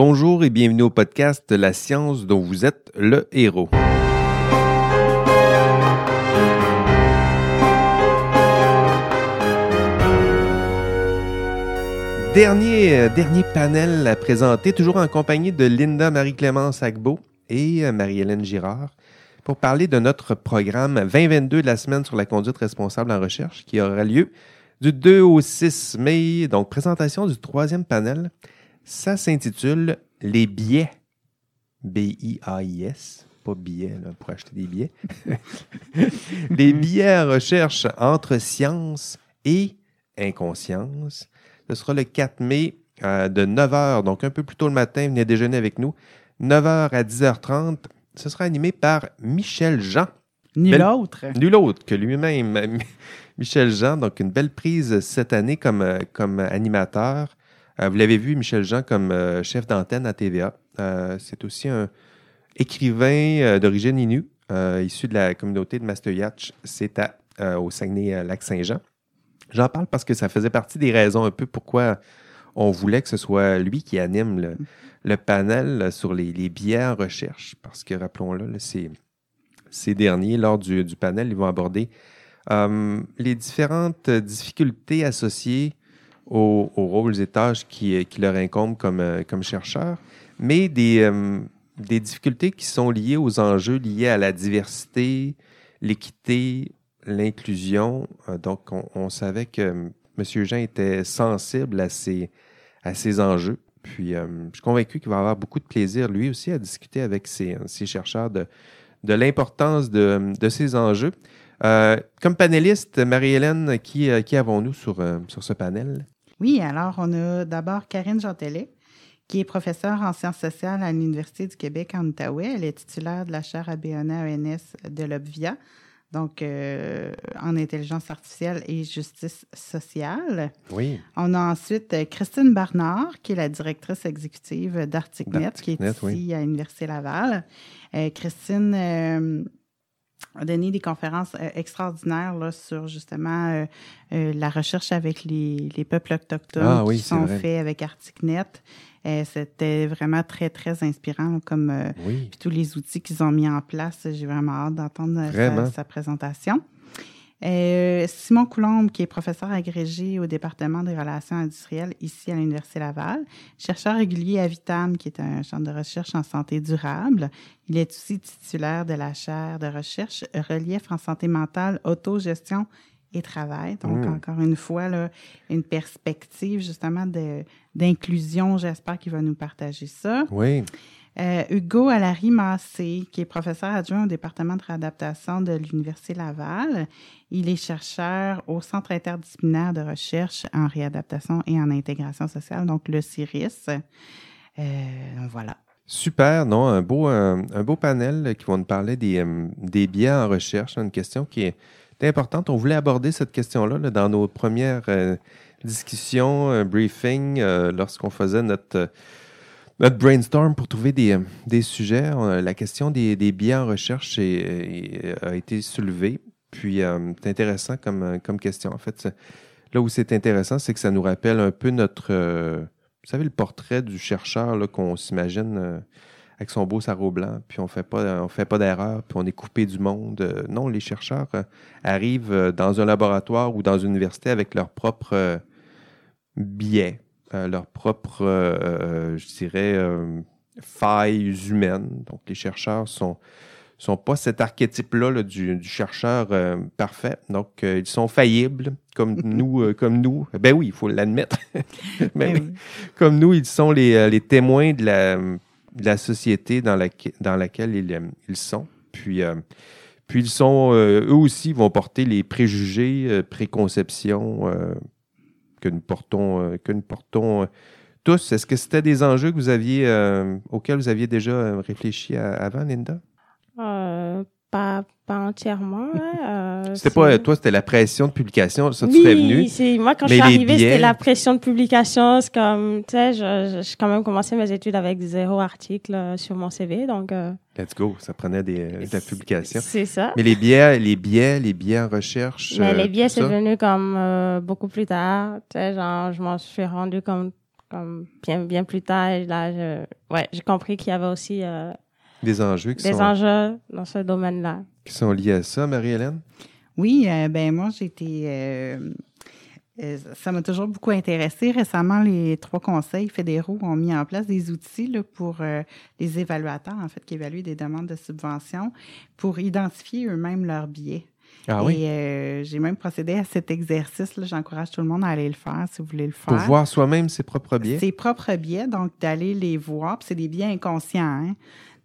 Bonjour et bienvenue au podcast La science dont vous êtes le héros. Dernier, euh, dernier panel à présenter, toujours en compagnie de Linda Marie-Clémence Agbo et euh, Marie-Hélène Girard, pour parler de notre programme 2022 de la semaine sur la conduite responsable en recherche qui aura lieu du 2 au 6 mai. Donc, présentation du troisième panel. Ça s'intitule Les biais. B-I-A-I-S. Pas billets là, pour acheter des billets. Les biais en recherche entre science et inconscience. Ce sera le 4 mai euh, de 9h, donc un peu plus tôt le matin. Venez déjeuner avec nous. 9h à 10h30. Ce sera animé par Michel Jean. Nul Belle- autre. Nul autre que lui-même, Michel Jean. Donc, une belle prise cette année comme, euh, comme animateur. Euh, vous l'avez vu, Michel Jean, comme euh, chef d'antenne à TVA. Euh, c'est aussi un écrivain d'origine Innu, euh, issu de la communauté de Mastoyatch. C'est au Saguenay-Lac-Saint-Jean. J'en parle parce que ça faisait partie des raisons un peu pourquoi on voulait que ce soit lui qui anime le, le panel sur les, les biais en recherche. Parce que, rappelons-le, là, c'est ces derniers, lors du, du panel, ils vont aborder les différentes difficultés associées aux, rôles et tâches qui, qui leur incombent comme, euh, chercheurs, mais des, euh, des difficultés qui sont liées aux enjeux liés à la diversité, l'équité, l'inclusion. Euh, donc, on, savait que euh, M. Jean était sensible à ces, enjeux. Puis, euh, je suis convaincu qu'il va avoir beaucoup de plaisir, lui aussi, à discuter avec ces chercheurs de, l'importance de, ces enjeux. Euh, comme panéliste, Marie-Hélène, qui, euh, avons-nous euh, sur ce panel? Oui, alors on a d'abord Karine Gentelet, qui est professeure en sciences sociales à l'Université du Québec en Outaouais. Elle est titulaire de la chaire ABNA ENS de l'OBVIA, donc euh, en intelligence artificielle et justice sociale. Oui. On a ensuite euh, Christine Barnard, qui est la directrice exécutive d'Articnet, qui est ici oui. à l'Université Laval. Euh, Christine euh, a donné des conférences euh, extraordinaires là, sur justement euh, euh, la recherche avec les, les peuples autochtones Ah oui, qui sont vrai. faits avec Articnet. Euh, C'était vraiment très, très inspirant là, comme euh, Oui. puis tous les outils qu'ils ont mis en place. J'ai vraiment hâte d'entendre sa présentation. Euh, Simon Coulombe, qui est professeur agrégé au département des relations industrielles ici à l'Université Laval, chercheur régulier à Vitam, qui est un centre de recherche en santé durable. Il est aussi titulaire de la chaire de recherche relief en santé mentale, autogestion et travail. Donc, Mm. encore une fois, là, une perspective justement d'inclusion. J'espère qu'il va nous partager ça. Oui. Euh, Hugo Alary Massé, qui est professeur adjoint au département de réadaptation de l'Université Laval. Il est chercheur au Centre interdisciplinaire de recherche en réadaptation et en intégration sociale, donc le CIRIS. Euh, voilà. Super, non, un beau, panel qui va nous parler des, euh, des biais en recherche. Une question qui est importante. On voulait aborder cette question-là là, dans nos premières euh, discussions, briefings, lorsqu'on faisait notre, notre brainstorm pour trouver des, euh, des sujets. La question des, des biais en recherche a été soulevée. Puis, euh, c'est intéressant comme, euh, comme question. En fait, là où c'est intéressant, c'est que ça nous rappelle un peu notre... vous savez, le portrait du chercheur qu'on s'imagine avec son beau sarrau blanc, puis on fait pas, on fait pas d'erreur, puis on est coupé du monde. Non, les chercheurs arrivent dans un laboratoire ou dans une université avec leurs propres euh, biais, leurs propres, euh, euh, je dirais, euh, failles humaines. Donc, les chercheurs sont sont pas cet archétype-là là, du, du chercheur euh, parfait. Donc, euh, ils sont faillibles, comme nous. euh, comme nous. Ben oui, il faut l'admettre. ben oui oui. comme nous, ils sont les, euh, les témoins de la, de la société dans, laquelle- dans laquelle ils, euh, ils sont. Puis, euh, puis ils sont, euh, eux aussi, vont porter les préjugés, euh, préconceptions euh, que nous portons, euh, que nous portons euh, tous. Est-ce que c'était des enjeux que vous aviez, euh, auxquels vous aviez déjà réfléchi à- avant, Linda? Pas, pas entièrement. hein, euh, C'était pas, toi, c'était la pression de publication, ça, tu oui, serais venu. moi quand Mais je suis arrivée, biais- c'était la pression de publication. C'est comme, tu sais, je, quand même commencé mes études avec zéro article sur mon CV, donc euh, Let's go, ça prenait des, de la publication. c'est ça. Mais les biais, les biais, les biais en recherche. Mais euh, les biais, tout c'est venu comme euh, beaucoup plus tard. Tu sais, genre, je m'en suis rendu comme comme bien, bien plus tard, là, je, ouais, j'ai compris qu'il y avait aussi euh, Des enjeux qui, des sont, enjeux dans ce domaine-là. qui sont liés à ça, Marie-Hélène? Oui, euh, ben moi, euh, euh, ça m'a toujours beaucoup intéressé. Récemment, les trois conseils fédéraux ont mis en place des outils là, pour euh, les évaluateurs, en fait, qui évaluent des demandes de subvention, pour identifier eux-mêmes leurs biais. Ah Et oui? euh, j'ai même procédé à cet exercice-là. J'encourage tout le monde à aller le faire si vous voulez le faire. Pour voir soi-même ses propres biais. Ses propres biais, donc d'aller les voir. Puis c'est des biais inconscients. hein.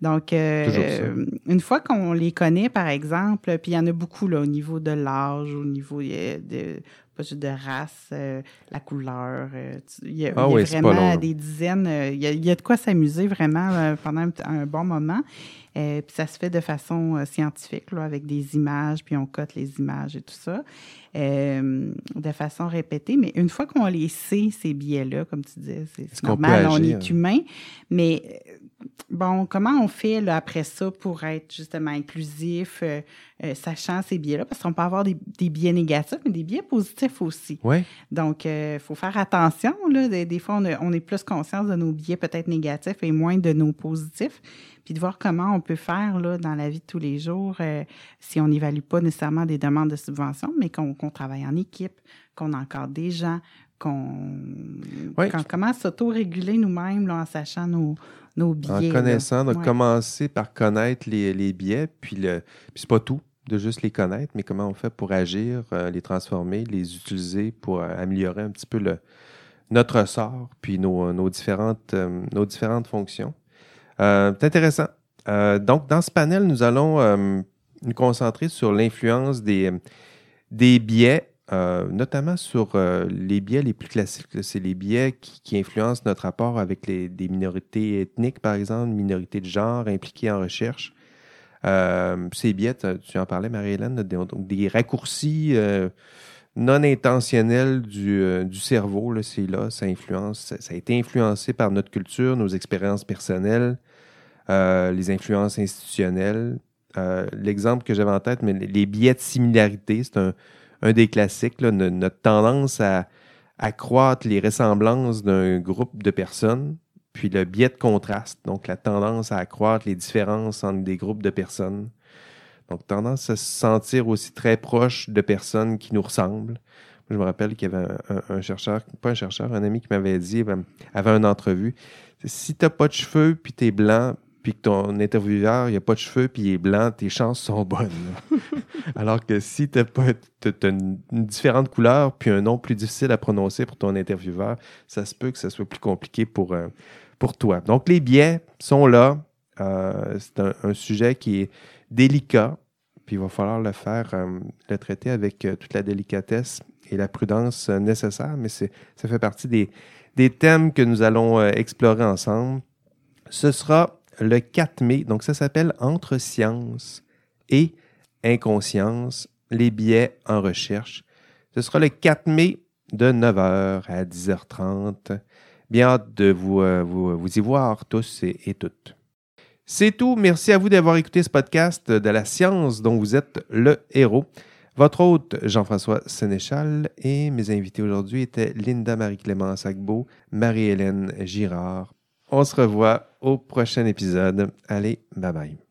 Donc, euh, euh, une fois qu'on les connaît, par exemple, puis il y en a beaucoup là, au niveau de l'âge, au niveau euh, de, pas juste de race, euh, la couleur. euh, il y a, Ah y a oui, vraiment des dizaines. euh, il, y a, il y a de quoi s'amuser vraiment pendant un, bon moment. Euh, puis ça se fait de façon euh, scientifique, là, avec des images, puis on cote les images et tout ça, euh, de façon répétée. Mais une fois qu'on les sait, ces biais-là, comme tu disais, c'est normal, on agir? est humain. Mais bon, comment on fait là, après ça pour être justement inclusif, euh, euh, sachant ces biais-là? Parce qu'on peut avoir des, des biais négatifs, mais des biais positifs aussi. Oui. Donc, il faut faire attention. Là. Des, des fois, on, a- on est plus conscient de nos biais peut-être négatifs et moins de nos positifs. Puis de voir comment on peut faire là, dans la vie de tous les jours euh, si on n'évalue pas nécessairement des demandes de subvention, mais qu'on qu'on travaille en équipe, qu'on encadre des gens, qu'on Oui. commence à s'auto-réguler nous-mêmes là, en sachant nos, nos En biais. là. connaissant, donc Ouais. commencer par connaître les, les biais, puis, le, puis c'est pas tout de juste les connaître, mais comment on fait pour agir, euh, les transformer, les utiliser pour euh, améliorer un petit peu le, notre sort, puis nos, nos différentes, euh, nos différentes fonctions. C'est intéressant. Donc, dans ce panel, nous allons nous concentrer sur l'influence des, des biais, euh, notamment sur euh, les biais les plus classiques. C'est les biais qui, influencent notre rapport avec les, des minorités ethniques, par exemple, minorités de genre impliquées en recherche. Euh, ces biais, tu en parlais, Marie-Hélène, des, des raccourcis non intentionnels du, cerveau. C'est là, ça influence. A été influencé par notre culture, nos expériences personnelles, les influences institutionnelles. L'exemple que j'avais en tête, mais les biais de similarité, c'est un, un des classiques. notre tendance à accroître les ressemblances d'un groupe de personnes, puis le biais de contraste, donc la tendance à accroître les différences entre des groupes de personnes. Donc, tendance à se sentir aussi très proche de personnes qui nous ressemblent. Je me rappelle qu'il y avait un, chercheur, pas un chercheur, un ami qui m'avait dit, ben, avant une entrevue, si tu n'as pas de cheveux, puis tu es blanc, puis que ton intervieweur, il n'a pas de cheveux, puis il est blanc, tes chances sont bonnes. Alors que si tu as, une, une différente couleur, puis un nom plus difficile à prononcer pour ton intervieweur, ça se peut que ça soit plus compliqué pour, euh, pour toi. Donc, les biais sont là. Euh, c'est un, un sujet qui est délicat, puis il va falloir le faire, euh, le traiter avec toute la délicatesse et la prudence nécessaire, mais ça fait partie des, des thèmes que nous allons explorer ensemble. Ce sera le 4 mai, donc ça s'appelle Entre science et inconscience, les biais en recherche. Ce sera le 4 mai de 9h à 10h30. Bien hâte de vous, euh, vous, vous y voir tous et, toutes. C'est tout. Merci à vous d'avoir écouté ce podcast de la science dont vous êtes le héros. Votre hôte, Jean-François Sénéchal, et mes invités aujourd'hui étaient Linda Marie-Clémence Agbo, Marie-Hélène Girard. On se revoit au prochain épisode. Allez, bye bye.